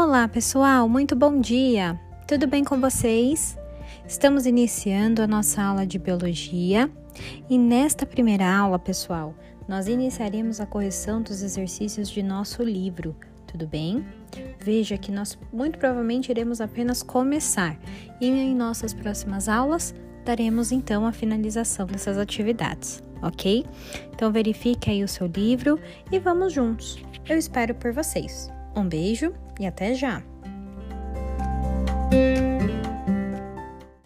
Olá, pessoal, muito bom dia! Tudo bem com vocês? Estamos iniciando a nossa aula de biologia e nesta primeira aula, pessoal, nós iniciaremos a correção dos exercícios de nosso livro, tudo bem? Veja que nós muito provavelmente iremos apenas começar e em nossas próximas aulas daremos então a finalização dessas atividades, ok? Então verifique aí o seu livro e vamos juntos. Eu espero por vocês. Um beijo e até já!